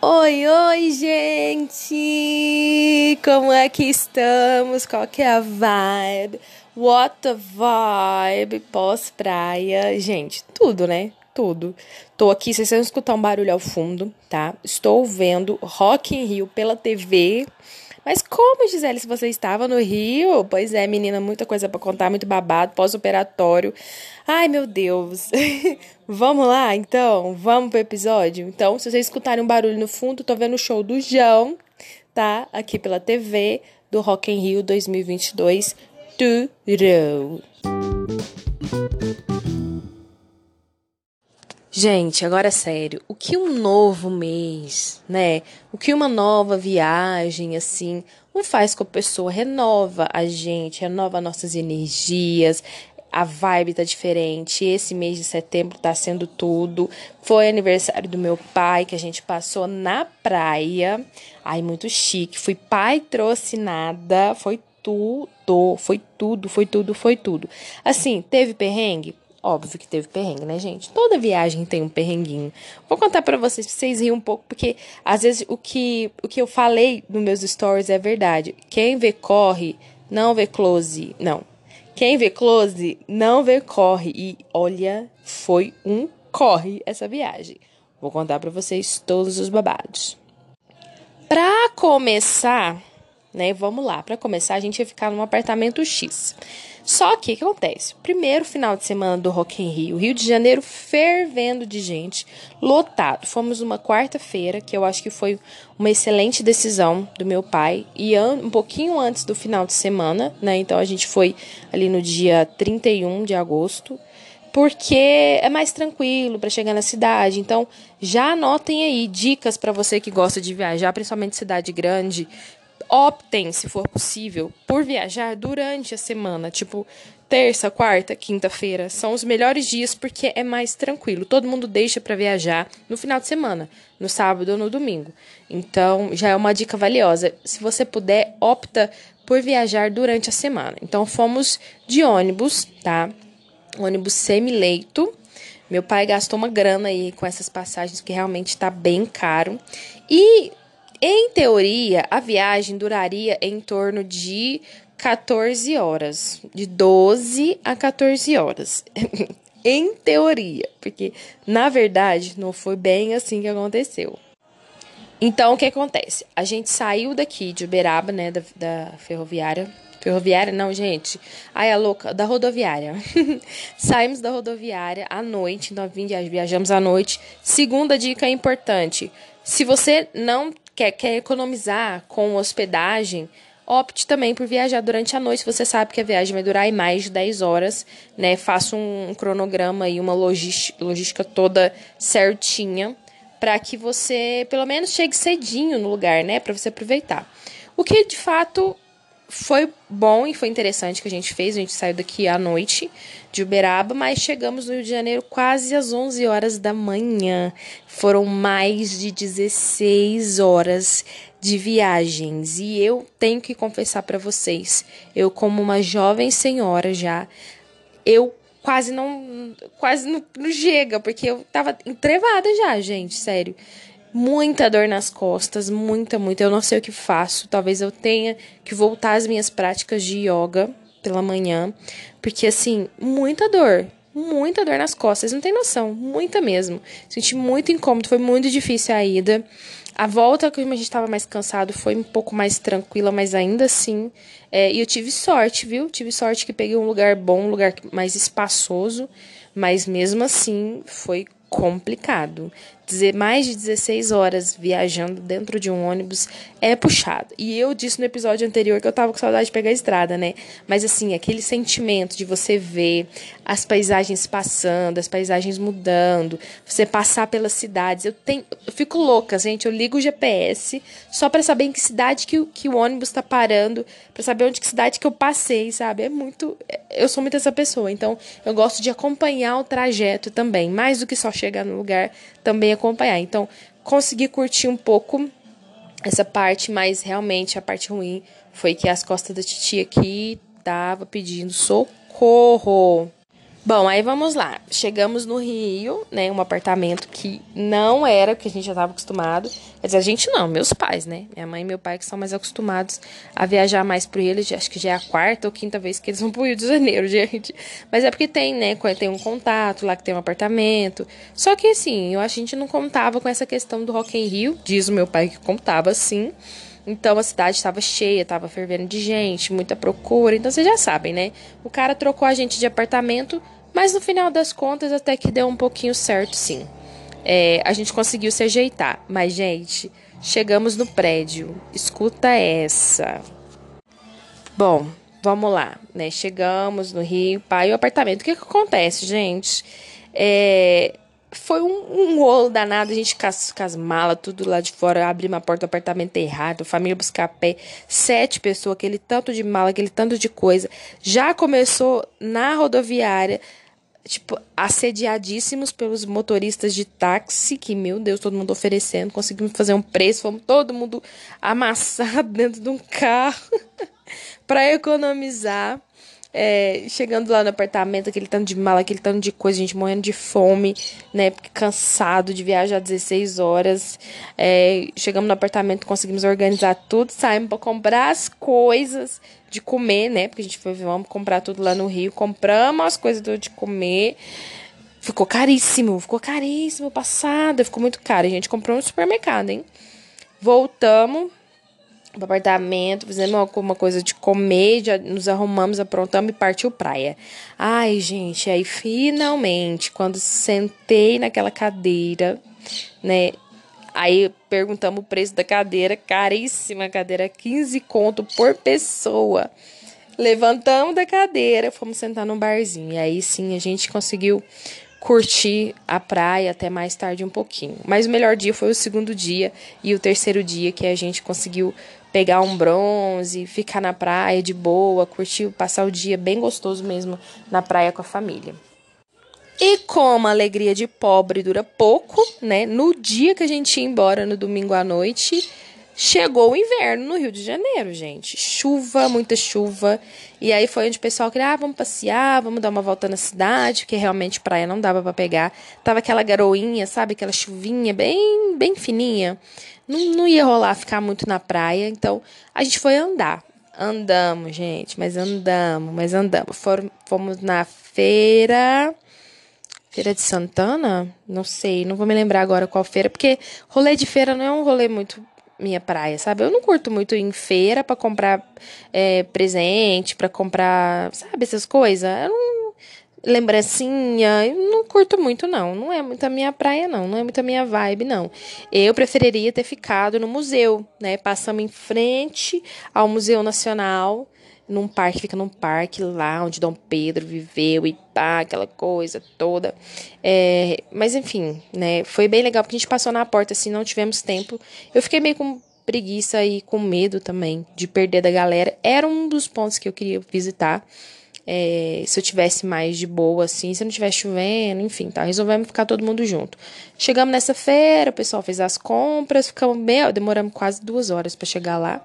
Oi, oi, gente! Como é que estamos? Qual que é a vibe? What the vibe? Pós-praia. Gente, tudo, né? Tudo. Tô aqui, vocês vão escutar um barulho ao fundo, tá? Estou vendo Rock in Rio pela TV. Mas como, Gisele, se você estava no Rio? Pois é, menina, muita coisa para contar, muito babado, pós-operatório. Ai, meu Deus. vamos lá, então? Vamos pro episódio? Então, se vocês escutarem um barulho no fundo, tô vendo o show do João, tá? Aqui pela TV, do Rock in Rio 2022. Tudo. Gente, agora é sério, o que um novo mês, né? O que uma nova viagem, assim, não faz com a pessoa? Renova a gente, renova nossas energias, a vibe tá diferente. Esse mês de setembro tá sendo tudo. Foi aniversário do meu pai, que a gente passou na praia. Ai, muito chique. Fui pai trouxe nada. Foi tudo, foi tudo, foi tudo, foi tudo. Assim, teve perrengue? Óbvio que teve perrengue, né, gente? Toda viagem tem um perrenguinho. Vou contar para vocês, pra vocês rirem um pouco, porque às vezes o que, o que eu falei nos meus stories é verdade. Quem vê corre, não vê close. Não. Quem vê close, não vê corre. E olha, foi um corre essa viagem. Vou contar para vocês todos os babados. Pra começar, né? Vamos lá, para começar, a gente ia ficar num apartamento X. Só que o que acontece? Primeiro final de semana do Rock in Rio, Rio de Janeiro fervendo de gente, lotado. Fomos uma quarta-feira, que eu acho que foi uma excelente decisão do meu pai, e um pouquinho antes do final de semana, né? Então a gente foi ali no dia 31 de agosto, porque é mais tranquilo para chegar na cidade. Então, já anotem aí dicas para você que gosta de viajar, principalmente cidade grande, optem, se for possível, por viajar durante a semana, tipo terça, quarta, quinta-feira, são os melhores dias porque é mais tranquilo. Todo mundo deixa para viajar no final de semana, no sábado ou no domingo. Então, já é uma dica valiosa. Se você puder, opta por viajar durante a semana. Então, fomos de ônibus, tá? Ônibus semi-leito. Meu pai gastou uma grana aí com essas passagens, que realmente está bem caro. E em teoria, a viagem duraria em torno de 14 horas, de 12 a 14 horas. em teoria, porque na verdade não foi bem assim que aconteceu. Então, o que acontece? A gente saiu daqui de Uberaba, né, da, da ferroviária. Ferroviária, não, gente. Ai, a louca, da rodoviária. Saímos da rodoviária à noite, então viajamos à noite. Segunda dica importante: se você não quer, quer economizar com hospedagem, opte também por viajar durante a noite. Você sabe que a viagem vai durar mais de 10 horas, né? Faça um, cronograma e uma logística, toda certinha para que você, pelo menos, chegue cedinho no lugar, né? Para você aproveitar. O que de fato foi bom e foi interessante que a gente fez. A gente saiu daqui à noite de Uberaba, mas chegamos no Rio de Janeiro quase às 11 horas da manhã. Foram mais de 16 horas de viagens e eu tenho que confessar para vocês, eu como uma jovem senhora já, eu quase não quase não, não chega, porque eu tava entrevada já, gente, sério muita dor nas costas, muita, muita. Eu não sei o que faço. Talvez eu tenha que voltar às minhas práticas de yoga pela manhã, porque assim, muita dor, muita dor nas costas, não tem noção, muita mesmo. Senti muito incômodo, foi muito difícil a ida. A volta, como a gente estava mais cansado, foi um pouco mais tranquila, mas ainda assim. É, e eu tive sorte, viu? Tive sorte que peguei um lugar bom, um lugar mais espaçoso, mas mesmo assim foi complicado. Dizer mais de 16 horas viajando dentro de um ônibus é puxado. E eu disse no episódio anterior que eu tava com saudade de pegar a estrada, né? Mas assim, aquele sentimento de você ver as paisagens passando, as paisagens mudando, você passar pelas cidades. Eu tenho, eu fico louca, gente. Eu ligo o GPS só para saber em que cidade que, que o ônibus tá parando, para saber onde que cidade que eu passei, sabe? É muito, eu sou muito essa pessoa. Então, eu gosto de acompanhar o trajeto também, mais do que só chegar no lugar, também acompanhar. Então, consegui curtir um pouco essa parte, mas realmente a parte ruim foi que as costas da titia aqui tava pedindo socorro. Bom, aí vamos lá. Chegamos no Rio, né? Um apartamento que não era o que a gente já estava acostumado. Quer dizer, a gente não, meus pais, né? Minha mãe e meu pai que são mais acostumados a viajar mais pro Rio. Eles, acho que já é a quarta ou quinta vez que eles vão pro Rio de Janeiro, gente. Mas é porque tem, né? Tem um contato lá que tem um apartamento. Só que assim, eu acho que a gente não contava com essa questão do Rock in Rio. Diz o meu pai que contava sim. Então a cidade estava cheia, estava fervendo de gente, muita procura. Então vocês já sabem, né? O cara trocou a gente de apartamento mas no final das contas, até que deu um pouquinho certo, sim. É, a gente conseguiu se ajeitar. Mas, gente, chegamos no prédio. Escuta essa. Bom, vamos lá, né? Chegamos no Rio, pai, o apartamento. O que, que acontece, gente? É, foi um, um rolo danado, a gente com as, com as malas, tudo lá de fora, abrir uma porta do apartamento errado, família buscar pé, sete pessoas, aquele tanto de mala, aquele tanto de coisa. Já começou na rodoviária, tipo, assediadíssimos pelos motoristas de táxi, que, meu Deus, todo mundo oferecendo, conseguimos fazer um preço, fomos todo mundo amassado dentro de um carro para economizar. É, chegando lá no apartamento, aquele tanto de mala, aquele tanto de coisa, gente morrendo de fome, né? Cansado de viajar 16 horas. É, chegamos no apartamento, conseguimos organizar tudo, saímos para comprar as coisas de comer, né? Porque a gente foi, vamos comprar tudo lá no Rio. Compramos as coisas de comer. Ficou caríssimo, ficou caríssimo, passada, ficou muito caro. A gente comprou no supermercado, hein? Voltamos pro apartamento, fizemos alguma coisa de comer, já nos arrumamos, aprontamos e partiu praia. Ai, gente, aí finalmente, quando sentei naquela cadeira, né? Aí perguntamos o preço da cadeira, caríssima cadeira, 15 conto por pessoa. Levantamos da cadeira, fomos sentar num barzinho. E aí sim a gente conseguiu curtir a praia até mais tarde um pouquinho. Mas o melhor dia foi o segundo dia e o terceiro dia que a gente conseguiu pegar um bronze, ficar na praia de boa, curtir, passar o dia bem gostoso mesmo na praia com a família. E como a alegria de pobre dura pouco, né? No dia que a gente ia embora, no domingo à noite, chegou o inverno no Rio de Janeiro, gente. Chuva, muita chuva. E aí foi onde o pessoal queria, ah, vamos passear, vamos dar uma volta na cidade, porque realmente praia não dava para pegar. Tava aquela garoinha, sabe? Aquela chuvinha bem, bem fininha. Não, não ia rolar ficar muito na praia, então a gente foi andar. Andamos, gente, mas andamos, mas andamos. fomos na feira Feira de Santana? Não sei, não vou me lembrar agora qual feira, porque rolê de feira não é um rolê muito minha praia, sabe? Eu não curto muito ir em feira para comprar é, presente, para comprar, sabe, essas coisas. Eu não, lembrancinha, eu não curto muito, não. Não é muito a minha praia, não. Não é muito a minha vibe, não. Eu preferiria ter ficado no museu, né? Passamos em frente ao Museu Nacional num parque, fica num parque lá onde Dom Pedro viveu e pá, aquela coisa toda. É, mas enfim, né? Foi bem legal porque a gente passou na porta assim, não tivemos tempo. Eu fiquei meio com preguiça e com medo também de perder da galera. Era um dos pontos que eu queria visitar. É, se eu tivesse mais de boa, assim, se não tivesse chovendo, enfim, tá? Resolvemos ficar todo mundo junto. Chegamos nessa feira, o pessoal fez as compras, ficamos bem, demoramos quase duas horas para chegar lá.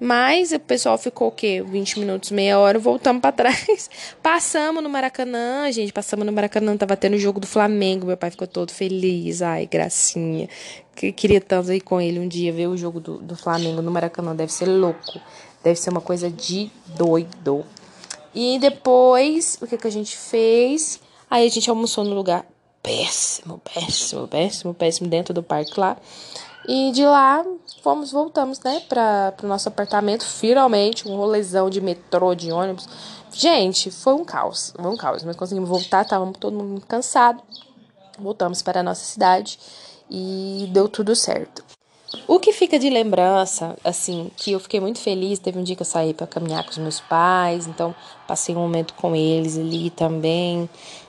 Mas o pessoal ficou o quê? 20 minutos, meia hora, voltamos para trás. Passamos no Maracanã, gente, passamos no Maracanã, tava tendo o jogo do Flamengo, meu pai ficou todo feliz, ai, gracinha. Que, queria tanto ir com ele um dia ver o jogo do, do Flamengo no Maracanã, deve ser louco. Deve ser uma coisa de doido. E depois, o que, que a gente fez? Aí a gente almoçou no lugar péssimo, péssimo, péssimo, péssimo, dentro do parque lá. E de lá fomos, voltamos, né, para o nosso apartamento, finalmente, um rolezão de metrô, de ônibus. Gente, foi um caos, foi um caos, mas conseguimos voltar, estávamos todo mundo cansado. Voltamos para a nossa cidade e deu tudo certo. O que fica de lembrança, assim, que eu fiquei muito feliz, teve um dia que eu saí para caminhar com os meus pais, então passei um momento com eles ali também.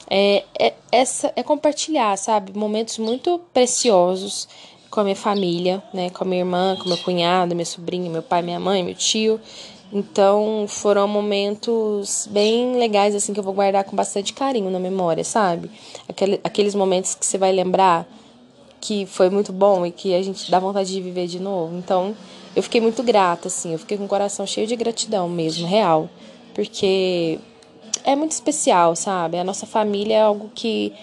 É, é, essa, é compartilhar, sabe? Momentos muito preciosos com a minha família, né? Com a minha irmã, com meu cunhado, minha sobrinha, meu pai, minha mãe, meu tio. Então foram momentos bem legais, assim, que eu vou guardar com bastante carinho na memória, sabe? Aquele, aqueles momentos que você vai lembrar que foi muito bom e que a gente dá vontade de viver de novo. Então eu fiquei muito grata, assim, eu fiquei com o coração cheio de gratidão mesmo, real. Porque é muito especial, sabe? A nossa família é algo que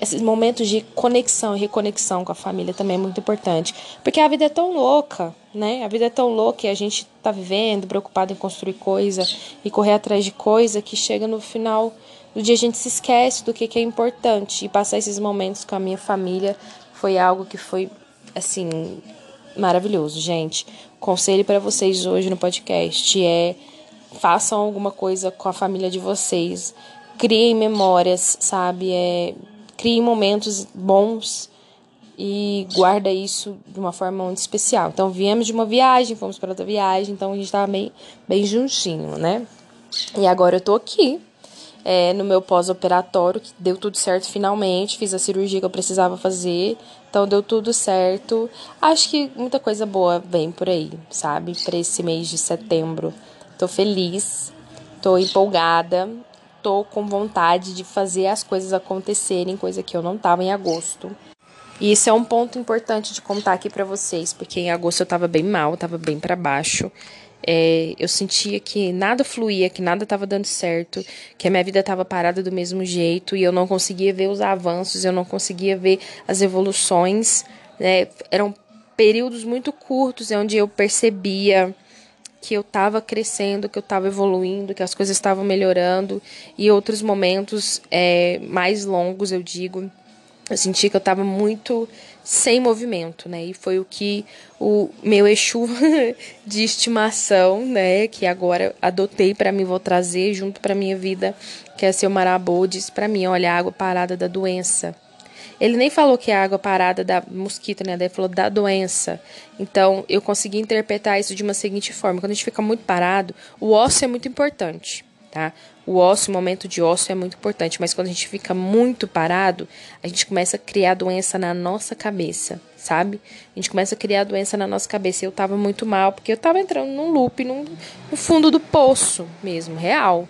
esses momentos de conexão e reconexão com a família também é muito importante. Porque a vida é tão louca, né? A vida é tão louca e a gente tá vivendo, preocupado em construir coisa e correr atrás de coisa que chega no final do dia a gente se esquece do que, que é importante. E passar esses momentos com a minha família foi algo que foi, assim, maravilhoso, gente. Conselho para vocês hoje no podcast é façam alguma coisa com a família de vocês. Criem memórias, sabe? É, crie momentos bons e guarda isso de uma forma muito especial. Então, viemos de uma viagem, fomos para outra viagem, então a gente estava bem, bem juntinho, né? E agora eu tô aqui, é, no meu pós-operatório, que deu tudo certo finalmente, fiz a cirurgia que eu precisava fazer, então deu tudo certo. Acho que muita coisa boa vem por aí, sabe? Para esse mês de setembro. Tô feliz, tô empolgada tô com vontade de fazer as coisas acontecerem, coisa que eu não tava em agosto. E isso é um ponto importante de contar aqui para vocês, porque em agosto eu tava bem mal, tava bem para baixo. É, eu sentia que nada fluía, que nada estava dando certo, que a minha vida estava parada do mesmo jeito e eu não conseguia ver os avanços, eu não conseguia ver as evoluções. Né? Eram períodos muito curtos onde eu percebia que eu estava crescendo, que eu estava evoluindo, que as coisas estavam melhorando, e outros momentos é, mais longos, eu digo, eu senti que eu estava muito sem movimento, né? E foi o que o meu Exu de estimação, né, que agora adotei para mim, vou trazer junto para minha vida, que é seu Marabô, disse para mim, olha, a água parada da doença. Ele nem falou que é água parada da mosquito, né? Ele falou da doença. Então, eu consegui interpretar isso de uma seguinte forma: quando a gente fica muito parado, o osso é muito importante, tá? O osso, o momento de osso é muito importante, mas quando a gente fica muito parado, a gente começa a criar doença na nossa cabeça, sabe? A gente começa a criar doença na nossa cabeça. Eu tava muito mal, porque eu tava entrando num loop, num, no fundo do poço mesmo, real.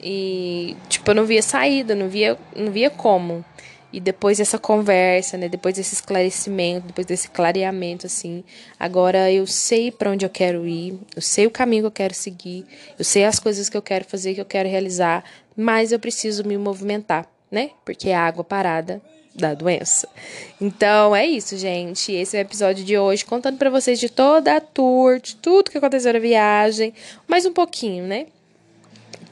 E, tipo, eu não via saída, não via, não via como. E depois dessa conversa, né, depois desse esclarecimento, depois desse clareamento assim, agora eu sei para onde eu quero ir, eu sei o caminho que eu quero seguir, eu sei as coisas que eu quero fazer, que eu quero realizar, mas eu preciso me movimentar, né? Porque é a água parada da doença. Então é isso, gente. Esse é o episódio de hoje, contando para vocês de toda a tour, de tudo que aconteceu na viagem, mais um pouquinho, né?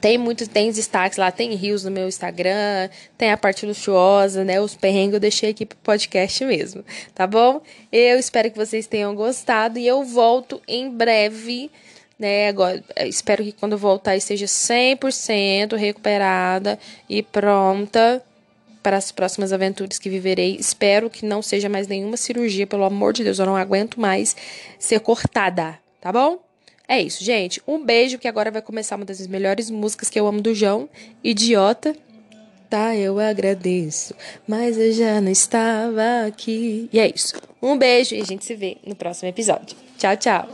Tem muitos, tem destaques lá, tem rios no meu Instagram, tem a parte luxuosa, né? Os perrengues eu deixei aqui pro podcast mesmo, tá bom? Eu espero que vocês tenham gostado e eu volto em breve, né? Agora, espero que quando voltar esteja 100% recuperada e pronta para as próximas aventuras que viverei. Espero que não seja mais nenhuma cirurgia, pelo amor de Deus, eu não aguento mais ser cortada, tá bom? É isso, gente. Um beijo, que agora vai começar uma das melhores músicas que eu amo do João, Idiota. Tá, eu agradeço, mas eu já não estava aqui. E é isso. Um beijo e a gente se vê no próximo episódio. Tchau, tchau.